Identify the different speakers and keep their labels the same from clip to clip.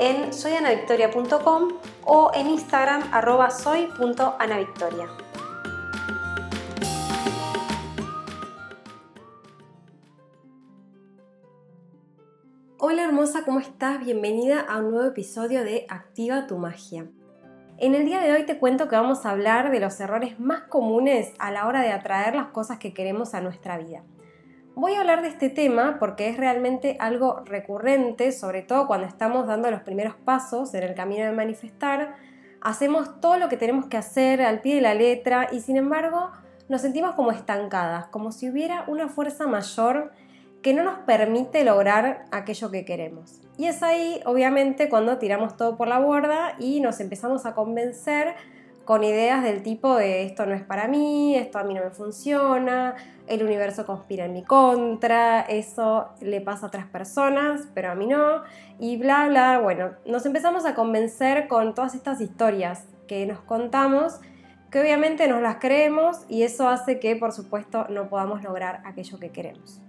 Speaker 1: en soyanavictoria.com o en Instagram arroba soy.anavictoria. Hola hermosa, ¿cómo estás? Bienvenida a un nuevo episodio de Activa tu magia. En el día de hoy te cuento que vamos a hablar de los errores más comunes a la hora de atraer las cosas que queremos a nuestra vida. Voy a hablar de este tema porque es realmente algo recurrente, sobre todo cuando estamos dando los primeros pasos en el camino de manifestar. Hacemos todo lo que tenemos que hacer al pie de la letra y sin embargo nos sentimos como estancadas, como si hubiera una fuerza mayor que no nos permite lograr aquello que queremos. Y es ahí, obviamente, cuando tiramos todo por la borda y nos empezamos a convencer con ideas del tipo de esto no es para mí, esto a mí no me funciona, el universo conspira en mi contra, eso le pasa a otras personas, pero a mí no, y bla, bla. Bueno, nos empezamos a convencer con todas estas historias que nos contamos, que obviamente nos las creemos y eso hace que, por supuesto, no podamos lograr aquello que queremos.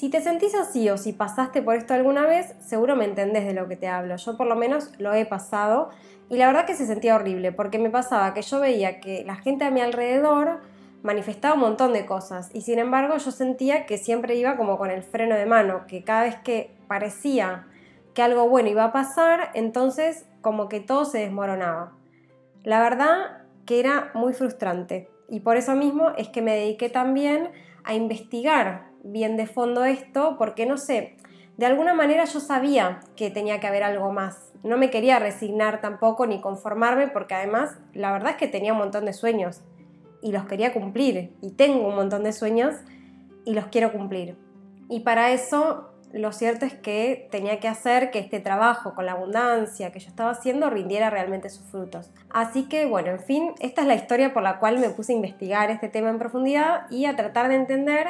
Speaker 1: Si te sentís así o si pasaste por esto alguna vez, seguro me entendés de lo que te hablo. Yo por lo menos lo he pasado y la verdad que se sentía horrible porque me pasaba que yo veía que la gente a mi alrededor manifestaba un montón de cosas y sin embargo yo sentía que siempre iba como con el freno de mano, que cada vez que parecía que algo bueno iba a pasar, entonces como que todo se desmoronaba. La verdad que era muy frustrante y por eso mismo es que me dediqué también a investigar bien de fondo esto porque no sé, de alguna manera yo sabía que tenía que haber algo más. No me quería resignar tampoco ni conformarme porque además la verdad es que tenía un montón de sueños y los quería cumplir y tengo un montón de sueños y los quiero cumplir. Y para eso lo cierto es que tenía que hacer que este trabajo con la abundancia que yo estaba haciendo rindiera realmente sus frutos. Así que bueno, en fin, esta es la historia por la cual me puse a investigar este tema en profundidad y a tratar de entender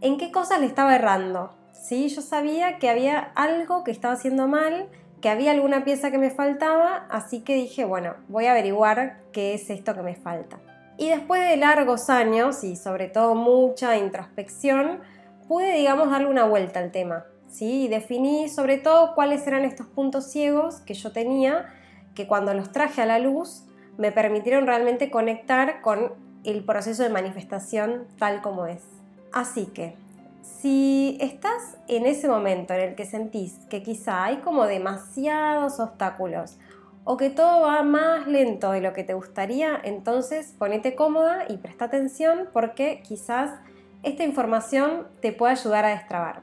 Speaker 1: en qué cosas le estaba errando. ¿sí? Yo sabía que había algo que estaba haciendo mal, que había alguna pieza que me faltaba, así que dije, bueno, voy a averiguar qué es esto que me falta. Y después de largos años y sobre todo mucha introspección, pude, digamos, darle una vuelta al tema. ¿sí? Y definí sobre todo cuáles eran estos puntos ciegos que yo tenía, que cuando los traje a la luz me permitieron realmente conectar con el proceso de manifestación tal como es. Así que, si estás en ese momento en el que sentís que quizá hay como demasiados obstáculos o que todo va más lento de lo que te gustaría, entonces ponete cómoda y presta atención porque quizás esta información te pueda ayudar a destrabar.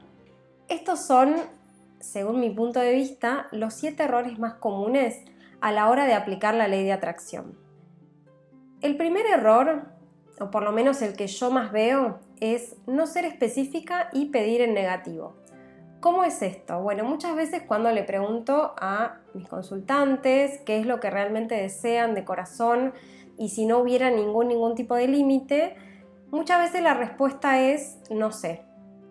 Speaker 1: Estos son, según mi punto de vista, los siete errores más comunes a la hora de aplicar la ley de atracción. El primer error, o por lo menos el que yo más veo, es no ser específica y pedir en negativo. ¿Cómo es esto? Bueno, muchas veces cuando le pregunto a mis consultantes qué es lo que realmente desean de corazón y si no hubiera ningún, ningún tipo de límite, muchas veces la respuesta es no sé.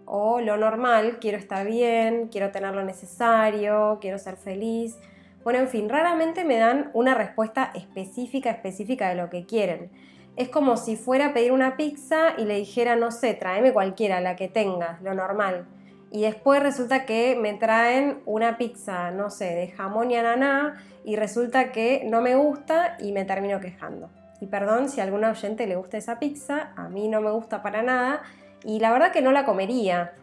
Speaker 1: O lo normal, quiero estar bien, quiero tener lo necesario, quiero ser feliz. Bueno, en fin, raramente me dan una respuesta específica, específica de lo que quieren. Es como si fuera a pedir una pizza y le dijera, no sé, tráeme cualquiera, la que tengas, lo normal. Y después resulta que me traen una pizza, no sé, de jamón y ananá y resulta que no me gusta y me termino quejando. Y perdón si a algún oyente le gusta esa pizza, a mí no me gusta para nada y la verdad que no la comería.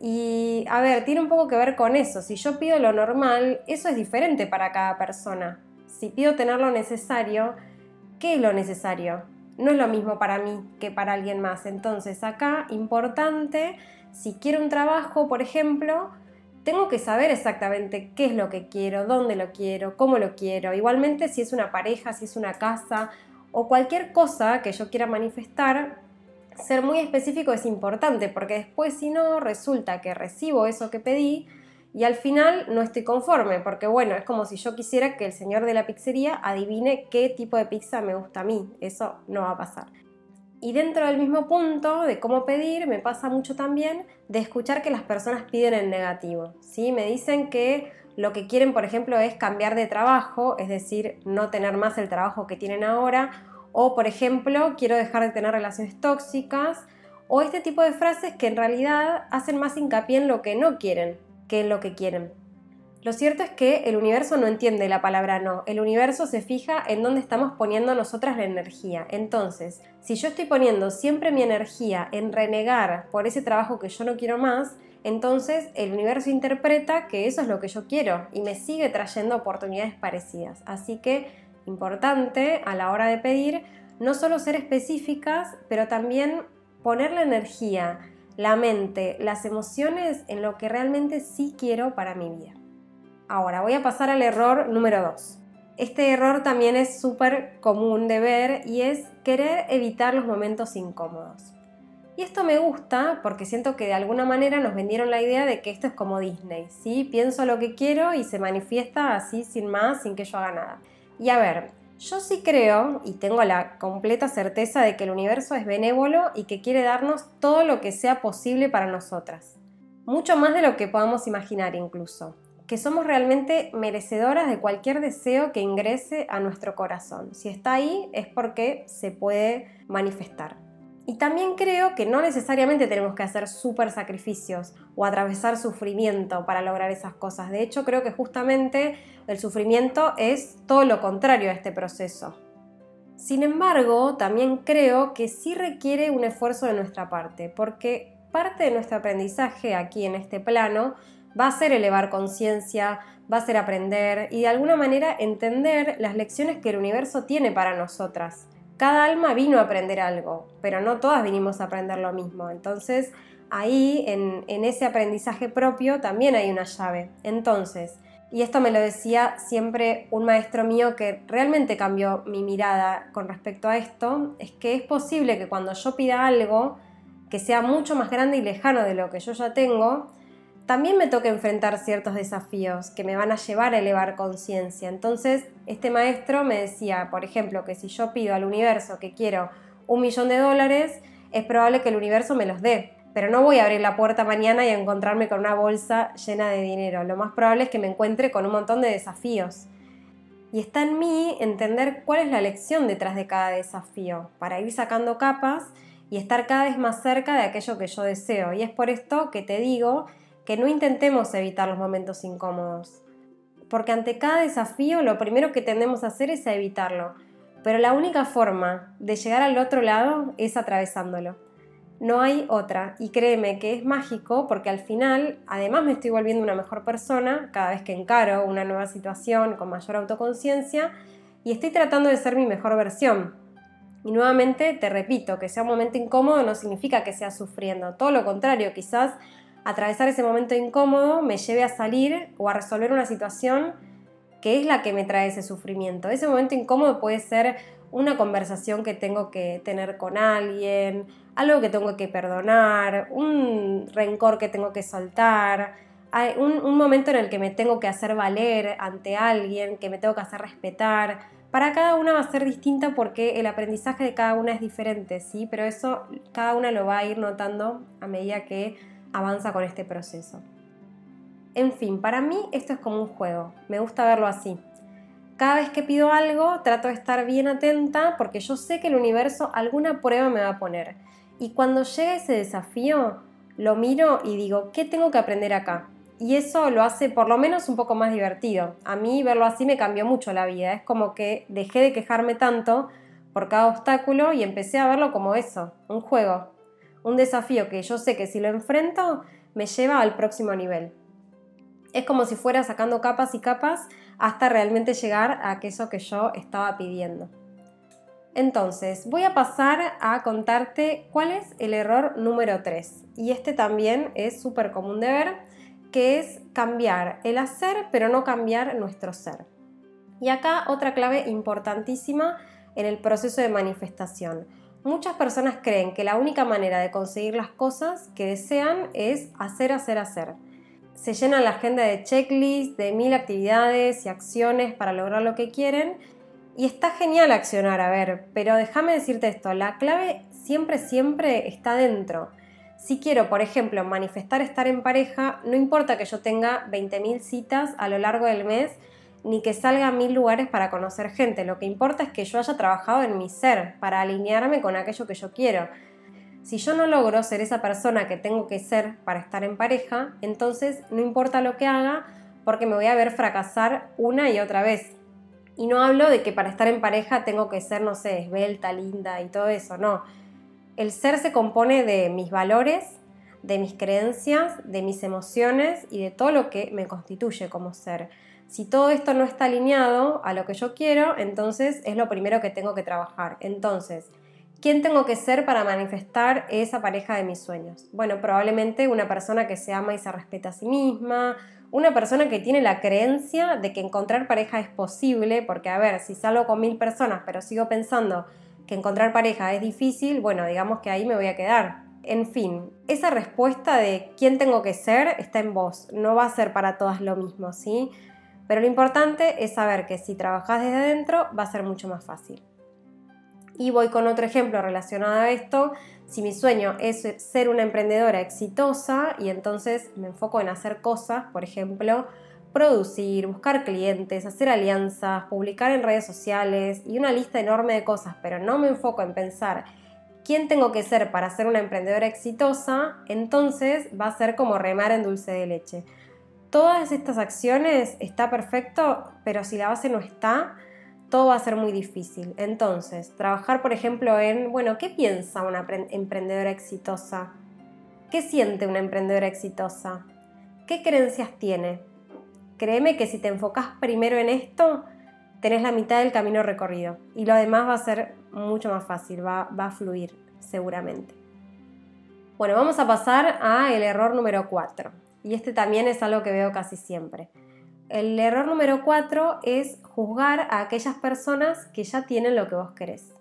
Speaker 1: Y a ver, tiene un poco que ver con eso. Si yo pido lo normal, eso es diferente para cada persona. Si pido tener lo necesario, ¿qué es lo necesario? No es lo mismo para mí que para alguien más. Entonces acá, importante, si quiero un trabajo, por ejemplo, tengo que saber exactamente qué es lo que quiero, dónde lo quiero, cómo lo quiero. Igualmente si es una pareja, si es una casa o cualquier cosa que yo quiera manifestar, ser muy específico es importante porque después si no resulta que recibo eso que pedí y al final no estoy conforme, porque bueno, es como si yo quisiera que el señor de la pizzería adivine qué tipo de pizza me gusta a mí. Eso no va a pasar. Y dentro del mismo punto de cómo pedir, me pasa mucho también de escuchar que las personas piden en negativo. ¿sí? Me dicen que lo que quieren, por ejemplo, es cambiar de trabajo, es decir, no tener más el trabajo que tienen ahora, o por ejemplo, quiero dejar de tener relaciones tóxicas, o este tipo de frases que en realidad hacen más hincapié en lo que no quieren que en lo que quieren. Lo cierto es que el universo no entiende la palabra no, el universo se fija en dónde estamos poniendo nosotras la energía. Entonces, si yo estoy poniendo siempre mi energía en renegar por ese trabajo que yo no quiero más, entonces el universo interpreta que eso es lo que yo quiero y me sigue trayendo oportunidades parecidas. Así que, importante a la hora de pedir, no solo ser específicas, pero también poner la energía, la mente, las emociones en lo que realmente sí quiero para mi vida. Ahora voy a pasar al error número 2. Este error también es súper común de ver y es querer evitar los momentos incómodos. Y esto me gusta porque siento que de alguna manera nos vendieron la idea de que esto es como Disney, ¿sí? Pienso lo que quiero y se manifiesta así sin más, sin que yo haga nada. Y a ver, yo sí creo y tengo la completa certeza de que el universo es benévolo y que quiere darnos todo lo que sea posible para nosotras. Mucho más de lo que podamos imaginar incluso que somos realmente merecedoras de cualquier deseo que ingrese a nuestro corazón. Si está ahí es porque se puede manifestar. Y también creo que no necesariamente tenemos que hacer súper sacrificios o atravesar sufrimiento para lograr esas cosas. De hecho, creo que justamente el sufrimiento es todo lo contrario a este proceso. Sin embargo, también creo que sí requiere un esfuerzo de nuestra parte, porque parte de nuestro aprendizaje aquí en este plano va a ser elevar conciencia, va a ser aprender y de alguna manera entender las lecciones que el universo tiene para nosotras. Cada alma vino a aprender algo, pero no todas vinimos a aprender lo mismo. Entonces, ahí en, ese aprendizaje propio también hay una llave. Entonces, y esto me lo decía siempre un maestro mío que realmente cambió mi mirada con respecto a esto, es que es posible que cuando yo pida algo que sea mucho más grande y lejano de lo que yo ya tengo, también me toca enfrentar ciertos desafíos que me van a llevar a elevar conciencia. Entonces, este maestro me decía, por ejemplo, que si yo pido al universo que quiero un millón de dólares, es probable que el universo me los dé. Pero no voy a abrir la puerta mañana y encontrarme con una bolsa llena de dinero. Lo más probable es que me encuentre con un montón de desafíos. Y está en mí entender cuál es la lección detrás de cada desafío, para ir sacando capas y estar cada vez más cerca de aquello que yo deseo. Y es por esto que te digo que no intentemos evitar los momentos incómodos, porque ante cada desafío lo primero que tendemos a hacer es evitarlo, pero la única forma de llegar al otro lado es atravesándolo. No hay otra, y créeme que es mágico porque al final, además me estoy volviendo una mejor persona cada vez que encaro una nueva situación con mayor autoconciencia y estoy tratando de ser mi mejor versión. Y nuevamente te repito, que sea un momento incómodo no significa que sea sufriendo, todo lo contrario, quizás atravesar ese momento incómodo me lleve a salir o a resolver una situación que es la que me trae ese sufrimiento. Ese momento incómodo puede ser una conversación que tengo que tener con alguien, algo que tengo que perdonar, un rencor que tengo que soltar, un, un, momento en el que me tengo que hacer valer ante alguien, que me tengo que hacer respetar. Para cada una va a ser distinta porque el aprendizaje de cada una es diferente, ¿sí? Pero eso cada una lo va a ir notando a medida que avanza con este proceso. En fin, para mí esto es como un juego, me gusta verlo así. Cada vez que pido algo trato de estar bien atenta porque yo sé que el universo alguna prueba me va a poner. Y cuando llega ese desafío, lo miro y digo, ¿qué tengo que aprender acá? Y eso lo hace por lo menos un poco más divertido. A mí verlo así me cambió mucho la vida. Es como que dejé de quejarme tanto por cada obstáculo y empecé a verlo como eso, un juego, un desafío que yo sé que si lo enfrento me lleva al próximo nivel. Es como si fuera sacando capas y capas hasta realmente llegar a aquello que yo estaba pidiendo. Entonces, voy a pasar a contarte cuál es el error número 3. Y este también es súper común de ver, que es cambiar el hacer, pero no cambiar nuestro ser. Y acá otra clave importantísima en el proceso de manifestación. Muchas personas creen que la única manera de conseguir las cosas que desean es hacer, hacer, hacer. se llena la agenda de checklists, de mil actividades y acciones para lograr lo que quieren. Y está genial accionar, a ver, pero déjame decirte esto, la clave siempre, siempre está dentro. Si quiero, por ejemplo, manifestar estar en pareja, no importa que yo tenga 20.000 citas a lo largo del mes, ni que salga a mil lugares para conocer gente. Lo que importa es que yo haya trabajado en mi ser para alinearme con aquello que yo quiero. Si yo no logro ser esa persona que tengo que ser para estar en pareja, entonces no importa lo que haga porque me voy a ver fracasar una y otra vez. Y no hablo de que para estar en pareja tengo que ser, no sé, esbelta, linda y todo eso, no. El ser se compone de mis valores, de mis creencias, de mis emociones y de todo lo que me constituye como ser. Si todo esto no está alineado a lo que yo quiero, entonces es lo primero que tengo que trabajar. Entonces, ¿quién tengo que ser para manifestar esa pareja de mis sueños? Bueno, probablemente una persona que se ama y se respeta a sí misma, una persona que tiene la creencia de que encontrar pareja es posible, porque a ver, si salgo con mil personas pero sigo pensando que encontrar pareja es difícil, bueno, digamos que ahí me voy a quedar. En fin, esa respuesta de quién tengo que ser está en vos, no va a ser para todas lo mismo, ¿sí? Pero lo importante es saber que si trabajas desde adentro va a ser mucho más fácil. Y voy con otro ejemplo relacionado a esto. Si mi sueño es ser una emprendedora exitosa y entonces me enfoco en hacer cosas, por ejemplo, producir, buscar clientes, hacer alianzas, publicar en redes sociales y una lista enorme de cosas, pero no me enfoco en pensar quién tengo que ser para ser una emprendedora exitosa, entonces va a ser como remar en dulce de leche todas estas acciones está perfecto, pero si la base no está, todo va a ser muy difícil. Entonces, trabajar, por ejemplo, en, bueno, ¿qué piensa una emprendedora exitosa? ¿Qué siente una emprendedora exitosa? ¿Qué creencias tiene? Créeme que si te enfocas primero en esto, tenés la mitad del camino recorrido y lo demás va a ser mucho más fácil, va, va a fluir seguramente. Bueno, vamos a pasar a el error número 4. Y este también es algo que veo casi siempre. El error número cuatro es juzgar a aquellas personas que ya tienen lo que vos querés.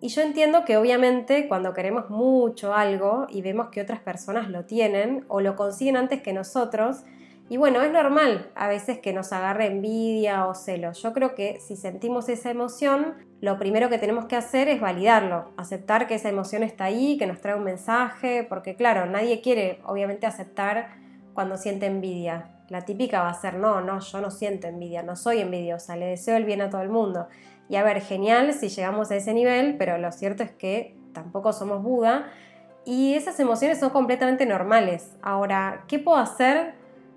Speaker 1: Y yo entiendo que obviamente cuando queremos mucho algo y vemos que otras personas lo tienen o lo consiguen antes que nosotros, y bueno, es normal a veces que nos agarre envidia o celos. Yo creo que si sentimos esa emoción, lo primero que tenemos que hacer es validarlo, aceptar que esa emoción está ahí, que nos trae un mensaje, porque claro, nadie quiere obviamente aceptar cuando siente envidia. La típica va a ser, no, no, yo no siento envidia, no soy envidiosa, le deseo el bien a todo el mundo. Y a ver, genial si llegamos a ese nivel, pero lo cierto es que tampoco somos Buda y esas emociones son completamente normales. Ahora, ¿qué puedo hacer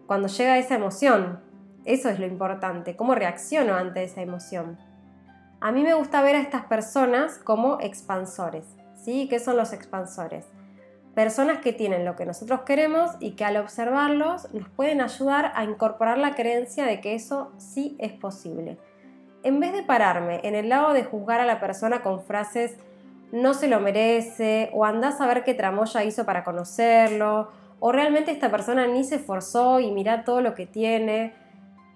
Speaker 1: cuando llega esa emoción? Eso es lo importante, cómo reacciono ante esa emoción. A mí me gusta ver a estas personas como expansores. ¿Sí? ¿Qué son los expansores? Personas que tienen lo que nosotros queremos y que al observarlos nos pueden ayudar a incorporar la creencia de que eso sí es posible. En vez de pararme en el lado de juzgar a la persona con frases no se lo merece o andás a ver qué tramoya hizo para conocerlo o realmente esta persona ni se esforzó y mira todo lo que tiene,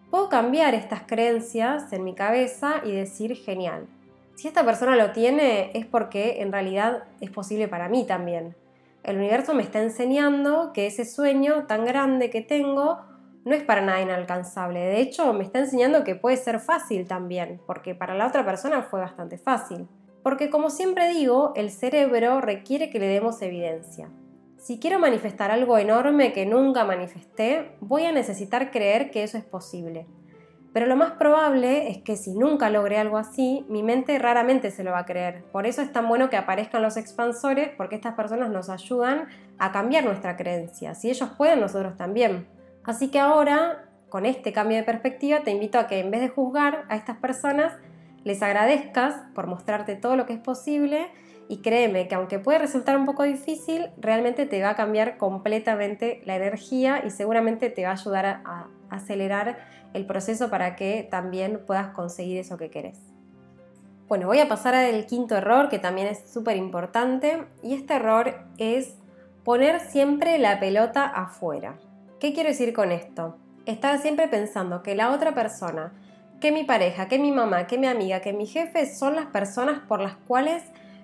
Speaker 1: puedo cambiar estas creencias en mi cabeza y decir genial. Si esta persona lo tiene es porque en realidad es posible para mí también. El universo me está enseñando que ese sueño tan grande que tengo no es para nada inalcanzable. De hecho, me está enseñando que puede ser fácil también, porque para la otra persona fue bastante fácil. Porque como siempre digo, el cerebro requiere que le demos evidencia. Si quiero manifestar algo enorme que nunca manifesté, voy a necesitar creer que eso es posible. Pero lo más probable es que si nunca logré algo así, mi mente raramente se lo va a creer. Por eso es tan bueno que aparezcan los expansores, porque estas personas nos ayudan a cambiar nuestra creencia. Si ellos pueden, nosotros también. Así que ahora, con este cambio de perspectiva, te invito a que en vez de juzgar a estas personas, les agradezcas por mostrarte todo lo que es posible y créeme que aunque puede resultar un poco difícil, realmente te va a cambiar completamente la energía y seguramente te va a ayudar a, acelerar el proceso para que también puedas conseguir eso que querés. Bueno, voy a pasar al quinto error que también es súper importante y este error es poner siempre la pelota afuera. ¿Qué quiero decir con esto? Estar siempre pensando que la otra persona, que mi pareja, que mi mamá, que mi amiga, que mi jefe son las personas por las cuales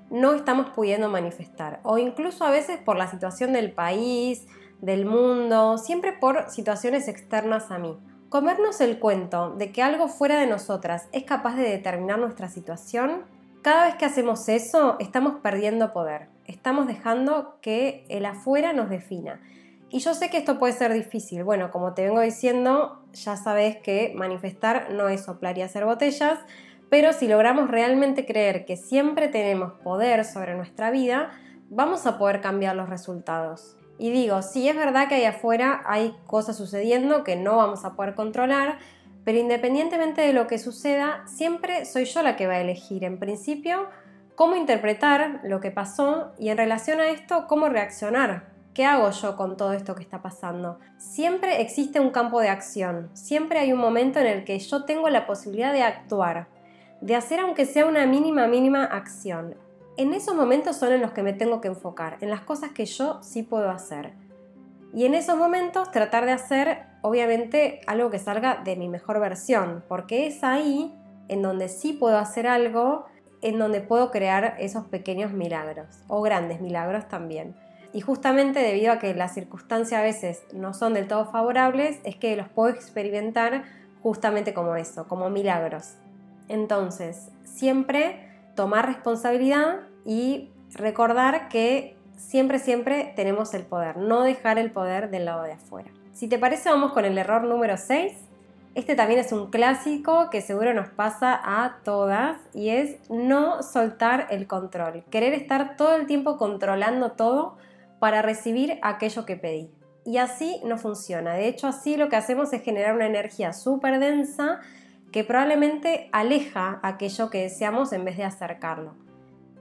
Speaker 1: no estamos pudiendo manifestar. O incluso a veces por la situación del país, del mundo, siempre por situaciones externas a mí. Comernos el cuento de que algo fuera de nosotras es capaz de determinar nuestra situación, cada vez que hacemos eso estamos perdiendo poder, estamos dejando que el afuera nos defina. Y yo sé que esto puede ser difícil. Bueno, como te vengo diciendo, ya sabes que manifestar no es soplar y hacer botellas, pero si logramos realmente creer que siempre tenemos poder sobre nuestra vida, vamos a poder cambiar los resultados. Y digo, sí es verdad que ahí afuera hay cosas sucediendo que no vamos a poder controlar, pero independientemente de lo que suceda, siempre soy yo la que va a elegir en principio cómo interpretar lo que pasó y en relación a esto cómo reaccionar. ¿Qué hago yo con todo esto que está pasando? Siempre existe un campo de acción, siempre hay un momento en el que yo tengo la posibilidad de actuar, de hacer aunque sea una mínima, mínima acción en esos momentos son en los que me tengo que enfocar, en las cosas que yo sí puedo hacer. Y en esos momentos tratar de hacer, obviamente, algo que salga de mi mejor versión, porque es ahí en donde sí puedo hacer algo, en donde puedo crear esos pequeños milagros, o grandes milagros también. Y justamente debido a que las circunstancias a veces no son del todo favorables, es que los puedo experimentar justamente como eso, como milagros. Entonces, siempre tomar responsabilidad y recordar que siempre, siempre tenemos el poder, no dejar el poder del lado de afuera. Si te parece, vamos con el error número 6. Este también es un clásico que seguro nos pasa a todas y es no soltar el control. Querer estar todo el tiempo controlando todo para recibir aquello que pedí. Y así no funciona. De hecho, así lo que hacemos es generar una energía súper densa que probablemente aleja aquello que deseamos en vez de acercarlo.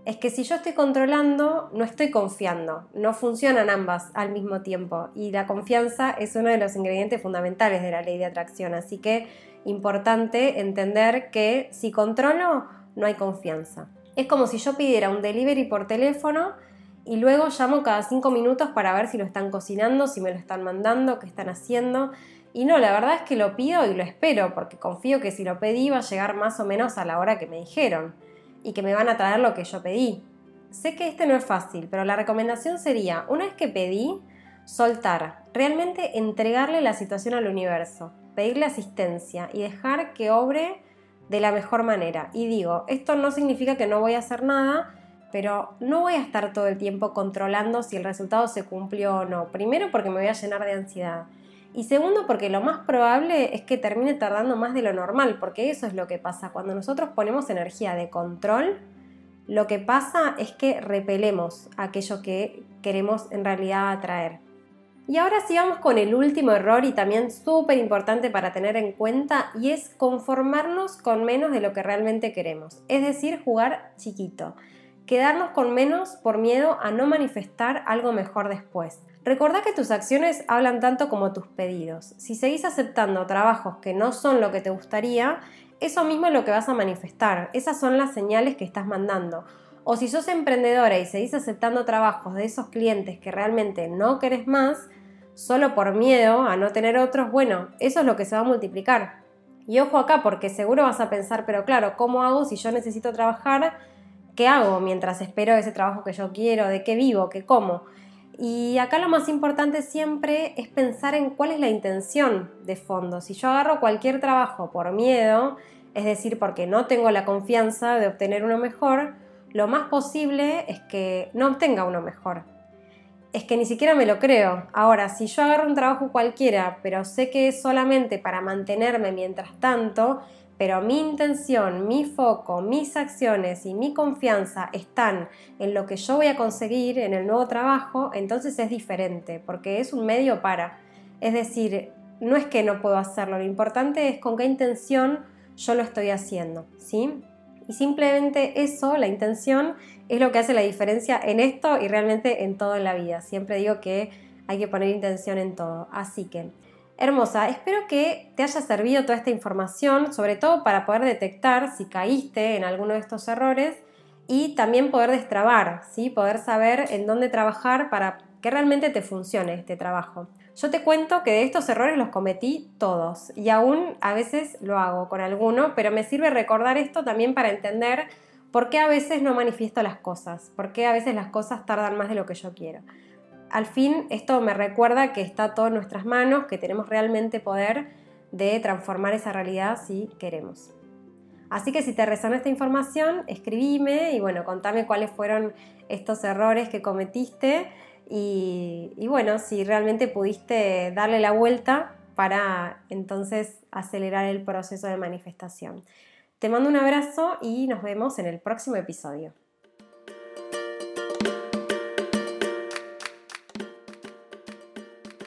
Speaker 1: Es que si yo estoy controlando, no estoy confiando, no funcionan ambas al mismo tiempo y la confianza es uno de los ingredientes fundamentales de la ley de atracción, así que importante entender que si controlo, no hay confianza. Es como si yo pidiera un delivery por teléfono y luego llamo cada cinco minutos para ver si lo están cocinando, si me lo están mandando, qué están haciendo. Y no, la verdad es que lo pido y lo espero, porque confío que si lo pedí va a llegar más o menos a la hora que me dijeron y que me van a traer lo que yo pedí. Sé que este no es fácil, pero la recomendación sería, una vez que pedí, soltar, realmente entregarle la situación al universo, pedirle asistencia y dejar que obre de la mejor manera. Y digo, esto no significa que no voy a hacer nada, pero no voy a estar todo el tiempo controlando si el resultado se cumplió o no. Primero porque me voy a llenar de ansiedad. Y segundo, porque lo más probable es que termine tardando más de lo normal, porque eso es lo que pasa. Cuando nosotros ponemos energía de control, lo que pasa es que repelemos aquello que queremos en realidad atraer. Y ahora sí vamos con el último error y también súper importante para tener en cuenta y es conformarnos con menos de lo que realmente queremos. Es decir, jugar chiquito. Quedarnos con menos por miedo a no manifestar algo mejor después. Recordá que tus acciones hablan tanto como tus pedidos. Si seguís aceptando trabajos que no son lo que te gustaría, eso mismo es lo que vas a manifestar. Esas son las señales que estás mandando. O si sos emprendedora y seguís aceptando trabajos de esos clientes que realmente no querés más, solo por miedo a no tener otros, bueno, eso es lo que se va a multiplicar. Y ojo acá, porque seguro vas a pensar, pero claro, ¿cómo hago si yo necesito trabajar? ¿Qué hago mientras espero ese trabajo que yo quiero? ¿De qué vivo? ¿Qué como? Y acá lo más importante siempre es pensar en cuál es la intención de fondo. Si yo agarro cualquier trabajo por miedo, es decir, porque no tengo la confianza de obtener uno mejor, lo más posible es que no obtenga uno mejor. Es que ni siquiera me lo creo. Ahora, si yo agarro un trabajo cualquiera, pero sé que es solamente para mantenerme mientras tanto, pero mi intención, mi foco, mis acciones y mi confianza están en lo que yo voy a conseguir en el nuevo trabajo, entonces es diferente, porque es un medio para. Es decir, no es que no puedo hacerlo, lo importante es con qué intención yo lo estoy haciendo, ¿sí? Y simplemente eso, la intención, es lo que hace la diferencia en esto y realmente en todo en la vida. Siempre digo que hay que poner intención en todo. Así que Hermosa, espero que te haya servido toda esta información, sobre todo para poder detectar si caíste en alguno de estos errores y también poder destrabar, ¿sí? poder saber en dónde trabajar para que realmente te funcione este trabajo. Yo te cuento que de estos errores los cometí todos y aún a veces lo hago con alguno, pero me sirve recordar esto también para entender por qué a veces no manifiesto las cosas, por qué a veces las cosas tardan más de lo que yo quiero. Al fin esto me recuerda que está todo en nuestras manos, que tenemos realmente poder de transformar esa realidad si queremos. Así que si te resonó esta información, escribime y bueno, contame cuáles fueron estos errores que cometiste y, y bueno, si realmente pudiste darle la vuelta para entonces acelerar el proceso de manifestación. Te mando un abrazo y nos vemos en el próximo episodio.